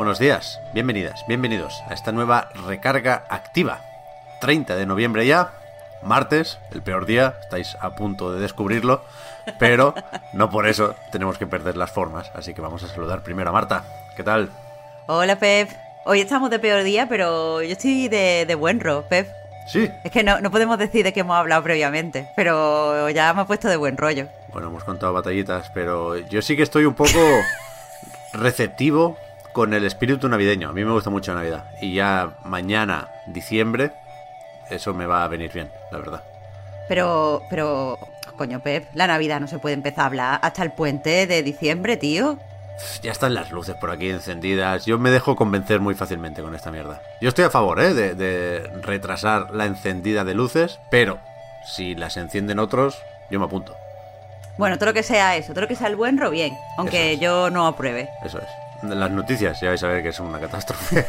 Buenos días, bienvenidas, bienvenidos a esta nueva recarga activa. 30 de noviembre ya, martes, el peor día, estáis a punto de descubrirlo, pero no por eso tenemos que perder las formas, así que vamos a saludar primero a Marta. ¿Qué tal? Hola, Pep. Hoy estamos de peor día, pero yo estoy de, de buen ro, Pep. Sí. Es que no, no podemos decir de qué hemos hablado previamente, pero ya me ha puesto de buen rollo. Bueno, hemos contado batallitas, pero yo sí que estoy un poco receptivo con el espíritu navideño. A mí me gusta mucho Navidad. Y ya mañana, diciembre, eso me va a venir bien, la verdad. Pero, pero, coño, Pep, la Navidad no se puede empezar a hablar hasta el puente de diciembre, tío. Ya están las luces por aquí encendidas. Yo me dejo convencer muy fácilmente con esta mierda. Yo estoy a favor, ¿eh? De, de retrasar la encendida de luces, pero si las encienden otros, yo me apunto. Bueno, todo lo que sea eso, todo lo que sea el buen ro, bien. Aunque es. yo no apruebe. Eso es. Las noticias ya vais a ver que es una catástrofe.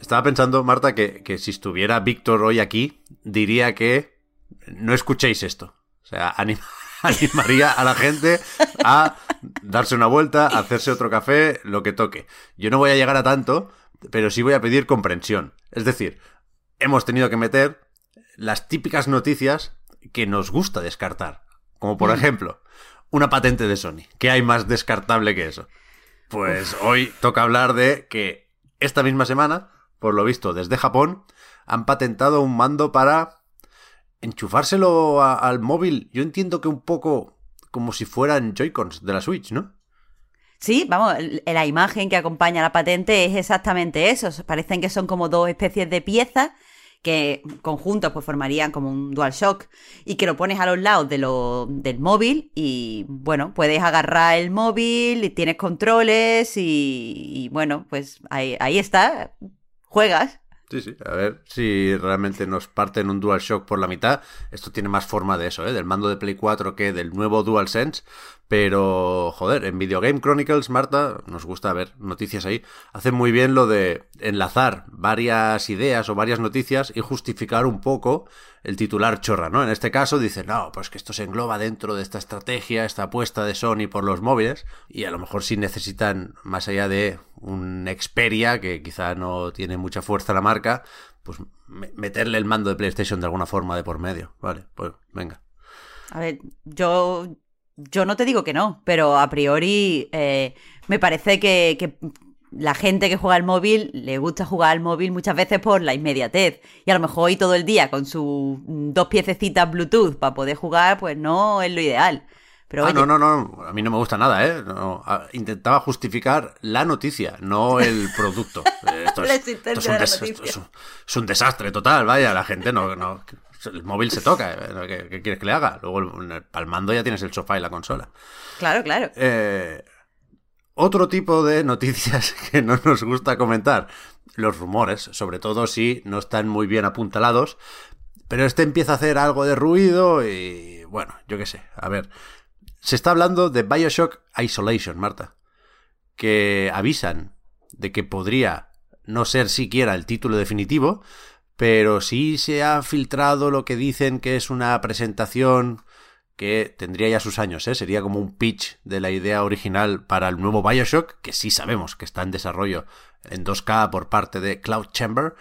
Estaba pensando, Marta, que, que si estuviera Víctor hoy aquí, diría que no escuchéis esto. O sea, anim- animaría a la gente a darse una vuelta, a hacerse otro café, lo que toque. Yo no voy a llegar a tanto, pero sí voy a pedir comprensión. Es decir, hemos tenido que meter las típicas noticias que nos gusta descartar. Como por ejemplo, una patente de Sony. ¿Qué hay más descartable que eso? Pues hoy toca hablar de que esta misma semana, por lo visto desde Japón, han patentado un mando para enchufárselo al móvil. Yo entiendo que un poco como si fueran Joy-Cons de la Switch, ¿no? Sí, vamos, la imagen que acompaña la patente es exactamente eso. Parecen que son como dos especies de piezas que conjuntos pues formarían como un DualShock y que lo pones a los lados del móvil y bueno, puedes agarrar el móvil y tienes controles y, bueno, pues ahí está, juegas. Sí, sí. A ver si realmente nos parten un DualShock por la mitad. Esto tiene más forma de eso, ¿eh? Del mando de Play 4 que del nuevo DualSense. Pero, joder, en Video Game Chronicles, Marta, nos gusta ver noticias ahí, hacen muy bien lo de enlazar varias ideas o varias noticias y justificar un poco el titular chorra, ¿no? En este caso dicen, no, pues que esto se engloba dentro de esta estrategia, esta apuesta de Sony por los móviles, y a lo mejor sí necesitan, más allá de un Xperia, que quizá no tiene mucha fuerza la marca, pues me- meterle el mando de PlayStation de alguna forma de por medio. Vale, pues venga. A ver, yo, yo no te digo que no, pero a priori eh, me parece que, que la gente que juega al móvil le gusta jugar al móvil muchas veces por la inmediatez. Y a lo mejor hoy todo el día con sus mm, dos piececitas Bluetooth para poder jugar, pues no es lo ideal. Pero ah, oye, no, no, no, a mí no me gusta nada, ¿eh? No, intentaba justificar la noticia, no el producto. Esto La es, existencia esto es un de la des- noticia. esto es un- es un desastre total, vaya, la gente no... no el móvil se toca, ¿eh? ¿qué, qué quieres que le haga? Luego, el- para el mando ya tienes el sofá y la consola. Claro, claro. Eh, otro tipo de noticias que no nos gusta comentar, los rumores, sobre todo si no están muy bien apuntalados, pero este empieza a hacer algo de ruido y bueno, yo qué sé, a ver, se está hablando de Bioshock Isolation, Marta, que avisan de que podría no ser siquiera el título definitivo, pero sí se ha filtrado lo que dicen que es una presentación que tendría ya sus años, ¿eh? sería como un pitch de la idea original para el nuevo Bioshock, que sí sabemos que está en desarrollo en 2K por parte de Cloud Chamber,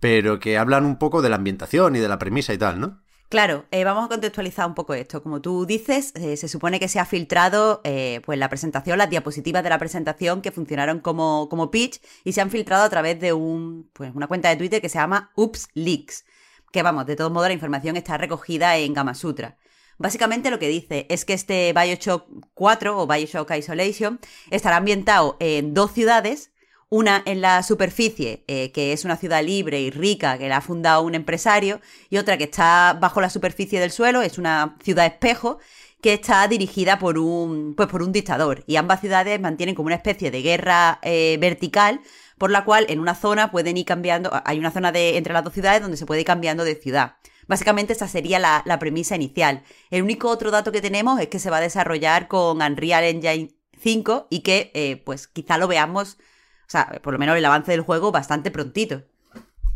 pero que hablan un poco de la ambientación y de la premisa y tal, ¿no? Claro, eh, vamos a contextualizar un poco esto. Como tú dices, eh, se supone que se ha filtrado eh, pues la presentación, las diapositivas de la presentación que funcionaron como, como pitch y se han filtrado a través de un, pues, una cuenta de Twitter que se llama Oops Leaks. Que vamos, de todos modos la información está recogida en Gamasutra. Básicamente lo que dice es que este Bioshock 4 o Bioshock Isolation estará ambientado en dos ciudades, una en la superficie, eh, que es una ciudad libre y rica que la ha fundado un empresario, y otra que está bajo la superficie del suelo, es una ciudad espejo, que está dirigida por un, pues por un dictador. Y ambas ciudades mantienen como una especie de guerra eh, vertical, por la cual en una zona pueden ir cambiando, hay una zona de, entre las dos ciudades donde se puede ir cambiando de ciudad. Básicamente esa sería la, premisa inicial. El único otro dato que tenemos es que se va a desarrollar con Unreal Engine 5 y que eh, pues quizá lo veamos, o sea, por lo menos el avance del juego bastante prontito.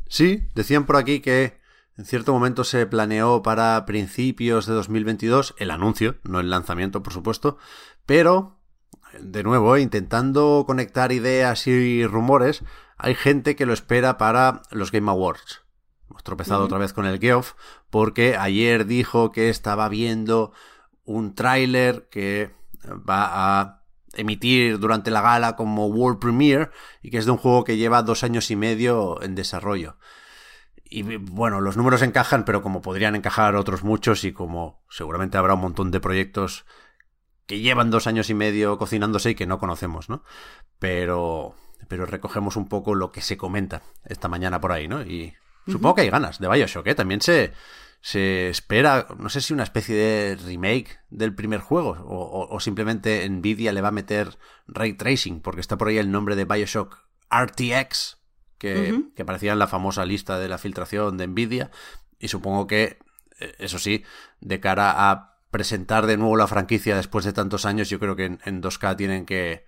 Sí, decían por aquí que en cierto momento se planeó para principios de 2022 el anuncio, no el lanzamiento, por supuesto, pero, de nuevo, intentando conectar ideas y rumores, hay gente que lo espera para los Game Awards. Hemos tropezado otra vez con el Geoff, porque ayer dijo que estaba viendo un tráiler que va a emitir durante la gala como World Premiere y que es de un juego que lleva dos años y medio en desarrollo y bueno, los números encajan, pero como podrían encajar otros muchos y como seguramente habrá un montón de proyectos que llevan dos años y medio cocinándose y que no conocemos, ¿no? Pero, pero recogemos un poco lo que se comenta esta mañana por ahí, ¿no? Y supongo que hay ganas de Bioshock, ¿eh? También se, se espera, no sé si una especie de remake del primer juego o, o simplemente Nvidia le va a meter ray tracing porque está por ahí el nombre de Bioshock RTX que, aparecía en la famosa lista de la filtración de Nvidia. Y supongo que, eh, eso sí, de cara a presentar de nuevo la franquicia después de tantos años, yo creo que en, 2K tienen que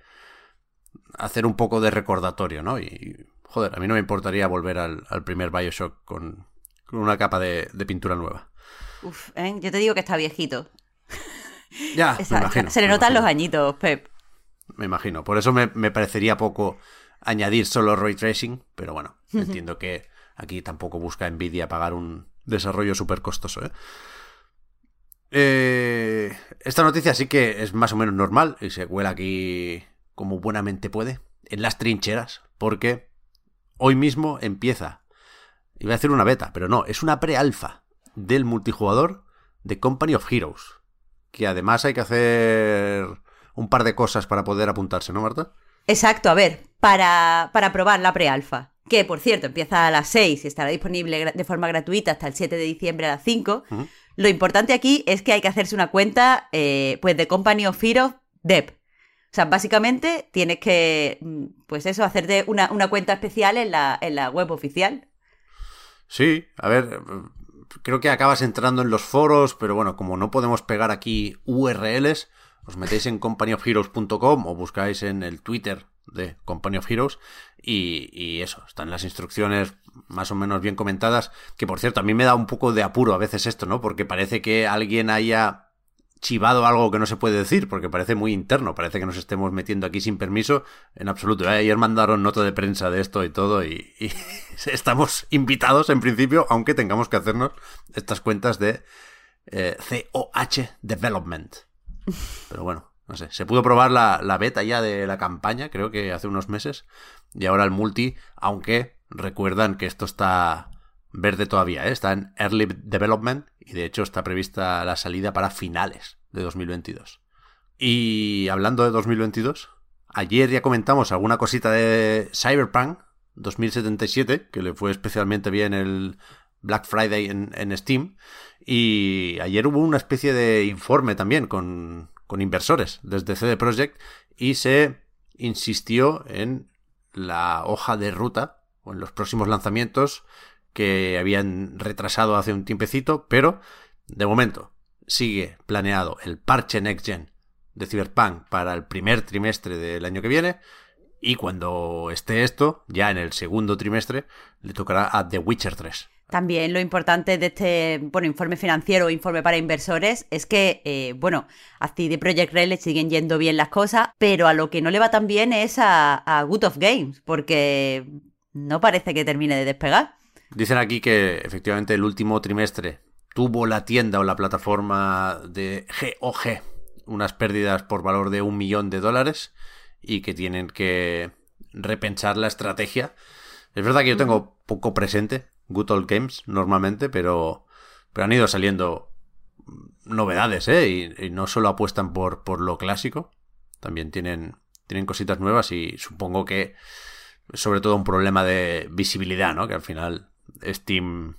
hacer un poco de recordatorio, ¿no? Y, joder, a mí no me importaría volver al, primer Bioshock con, una capa de, pintura nueva. Uf, ¿eh? yo te digo que está viejito. Ya, me imagino, Se le notan los añitos, Pep. Me imagino. Por eso me, me parecería poco añadir solo ray tracing, pero bueno, entiendo que aquí tampoco busca Nvidia pagar un desarrollo súper costoso. ¿eh? ¿eh? esta noticia sí que es más o menos normal y se cuela aquí como buenamente puede, en las trincheras, porque hoy mismo empieza, iba a decir una beta, pero no, es una pre-alfa del multijugador de Company of Heroes, que además hay que hacer un par de cosas para poder apuntarse, ¿no, Marta? Exacto, a ver, para, para probar la prealfa, que por cierto empieza a las 6 y estará disponible de forma gratuita hasta el 7 de diciembre a las 5. Lo importante aquí es que hay que hacerse una cuenta eh, pues de Company of Heroes Dev. O sea, básicamente tienes que, mm, pues eso, hacerte una, una cuenta especial en la, en la web oficial. Sí, a ver, creo que acabas entrando en los foros, pero bueno, como no podemos pegar aquí URLs, os metéis en companyofheroes.com o buscáis en el Twitter de Company of Heroes y, eso, están las instrucciones más o menos bien comentadas, que por cierto a mí me da un poco de apuro a veces esto, ¿no? Porque parece que alguien haya chivado algo que no se puede decir, porque parece muy interno, parece que nos estemos metiendo aquí sin permiso, en absoluto. ¿eh? Ayer mandaron nota de prensa de esto y todo, y, estamos invitados en principio, aunque tengamos que hacernos estas cuentas de eh, COH Development. Pero bueno, no sé. Se pudo probar la, beta ya de la campaña, creo que hace unos meses. Y ahora el multi, aunque recuerdan que esto está verde todavía, ¿eh? está en Early Development y de hecho está prevista la salida para finales de 2022. Y hablando de 2022, ayer ya comentamos alguna cosita de Cyberpunk 2077, que le fue especialmente bien el Black Friday en, en Steam. Y ayer hubo una especie de informe también con, con inversores desde CD Projekt y se insistió en la hoja de ruta o en los próximos lanzamientos que habían retrasado hace un tiempecito, pero de momento sigue planeado el parche Next Gen de Cyberpunk para el primer trimestre del año que viene y cuando esté esto, ya en el segundo trimestre, le tocará a The Witcher 3. También lo importante de este bueno, informe financiero informe para inversores es que, eh, bueno, a CD Projekt Red le siguen yendo bien las cosas, pero a lo que no le va tan bien es a, a Good of Games, porque no parece que termine de despegar. Dicen aquí que efectivamente el último trimestre tuvo la tienda o la plataforma de GOG unas pérdidas por valor de un millón de dólares y que tienen que repensar la estrategia. Es verdad que yo tengo poco presente Good Old Games normalmente, pero, pero han ido saliendo novedades, ¿eh? Y, no solo apuestan por, por lo clásico, también tienen, tienen cositas nuevas y supongo que sobre todo un problema de visibilidad, ¿no? Que al final Steam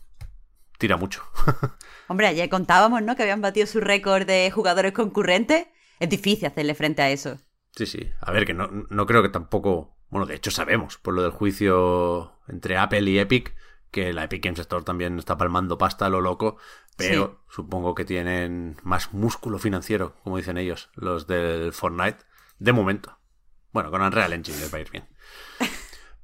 tira mucho. Hombre, ayer contábamos, ¿no? Que habían batido su récord de jugadores concurrentes. Es difícil hacerle frente a eso. Sí, sí. A ver, que no, no creo que tampoco... Bueno, de hecho sabemos, por lo del juicio entre Apple y Epic, que la Epic Games Store también está palmando pasta a lo loco, pero supongo que tienen más músculo financiero, como dicen ellos, los del Fortnite, de momento. Bueno, con Unreal Engine les va a ir bien.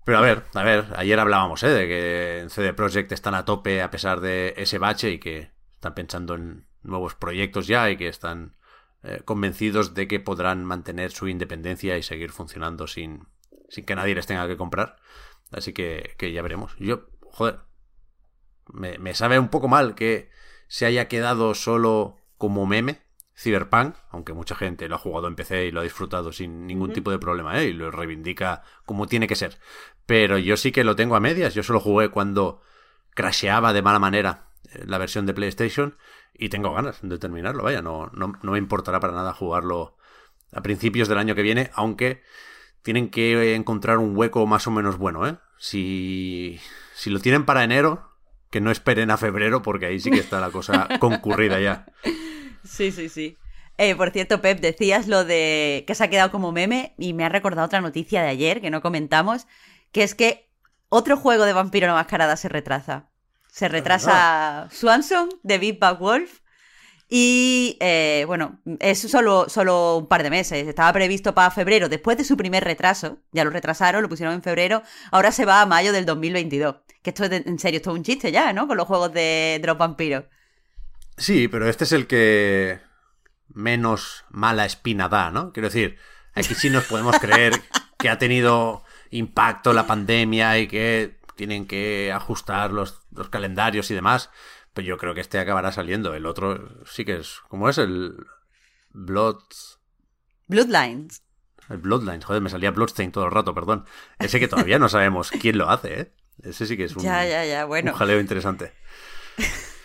Pero a ver, a ver, ayer hablábamos ¿eh? de que en CD Projekt están a tope a pesar de ese bache y que están pensando en nuevos proyectos ya y que están eh, convencidos de que podrán mantener su independencia y seguir funcionando sin, sin que nadie les tenga que comprar. Así que, que ya veremos. Yo, joder, me, me sabe un poco mal que se haya quedado solo como meme Cyberpunk, aunque mucha gente lo ha jugado en PC y lo ha disfrutado sin ningún tipo de problema, ¿eh? y lo reivindica como tiene que ser. Pero yo sí que lo tengo a medias, yo solo jugué cuando crasheaba de mala manera eh, la versión de PlayStation y tengo ganas de terminarlo, vaya, no, no, no me importará para nada jugarlo a principios del año que viene, aunque tienen que encontrar un hueco más o menos bueno, ¿eh? Si, si lo tienen para enero, que no esperen a febrero porque ahí sí que está la cosa concurrida ya. Sí, sí, sí. Eh, por cierto, Pep, decías lo de que se ha quedado como meme y me ha recordado otra noticia de ayer que no comentamos, que es que otro juego de vampiro la mascarada se retrasa. Se retrasa Swanson de Big Bad Wolf y eh, bueno, es solo, solo un par de meses. Estaba previsto para febrero, después de su primer retraso. Ya lo retrasaron, lo pusieron en febrero. Ahora se va a mayo del 2022. Que esto es en serio, esto es un chiste ya, ¿no? Con los juegos de, de los vampiros. Sí, pero este es el que menos mala espina da, ¿no? Quiero decir, aquí sí nos podemos creer que ha tenido impacto la pandemia y que tienen que ajustar los, calendarios y demás, pero yo creo que este acabará saliendo. El otro sí que es, ¿cómo es? El Blood... Bloodlines. El Bloodlines, joder, me salía Bloodstain todo el rato, perdón. Ese que todavía no sabemos quién lo hace, ¿eh? Ese sí que es un, ya, ya, ya, bueno. un jaleo interesante.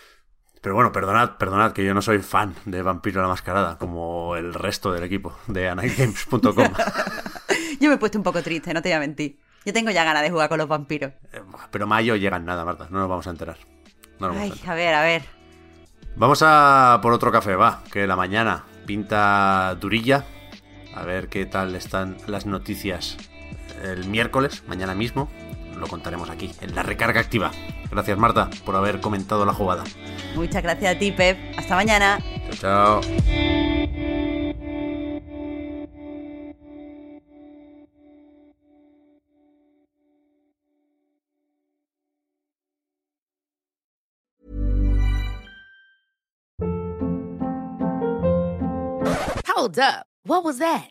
Pero bueno, perdonad, perdonad que yo no soy fan de Vampiro la Mascarada, como el resto del equipo de anightgames.com. yo me he puesto un poco triste, no te voy a mentir. Yo tengo ya ganas de jugar con los vampiros. Eh, pero mayo llegan nada, Marta, no nos vamos a enterar. Ay, a, ver, a ver. Vamos a por otro café, va, que la mañana pinta durilla. A ver qué tal están las noticias el miércoles, mañana mismo lo contaremos aquí, en la recarga activa. Gracias Marta por haber comentado la jugada. Muchas gracias a ti, Pep. Hasta mañana. Chao, chao. Hold up. What was that?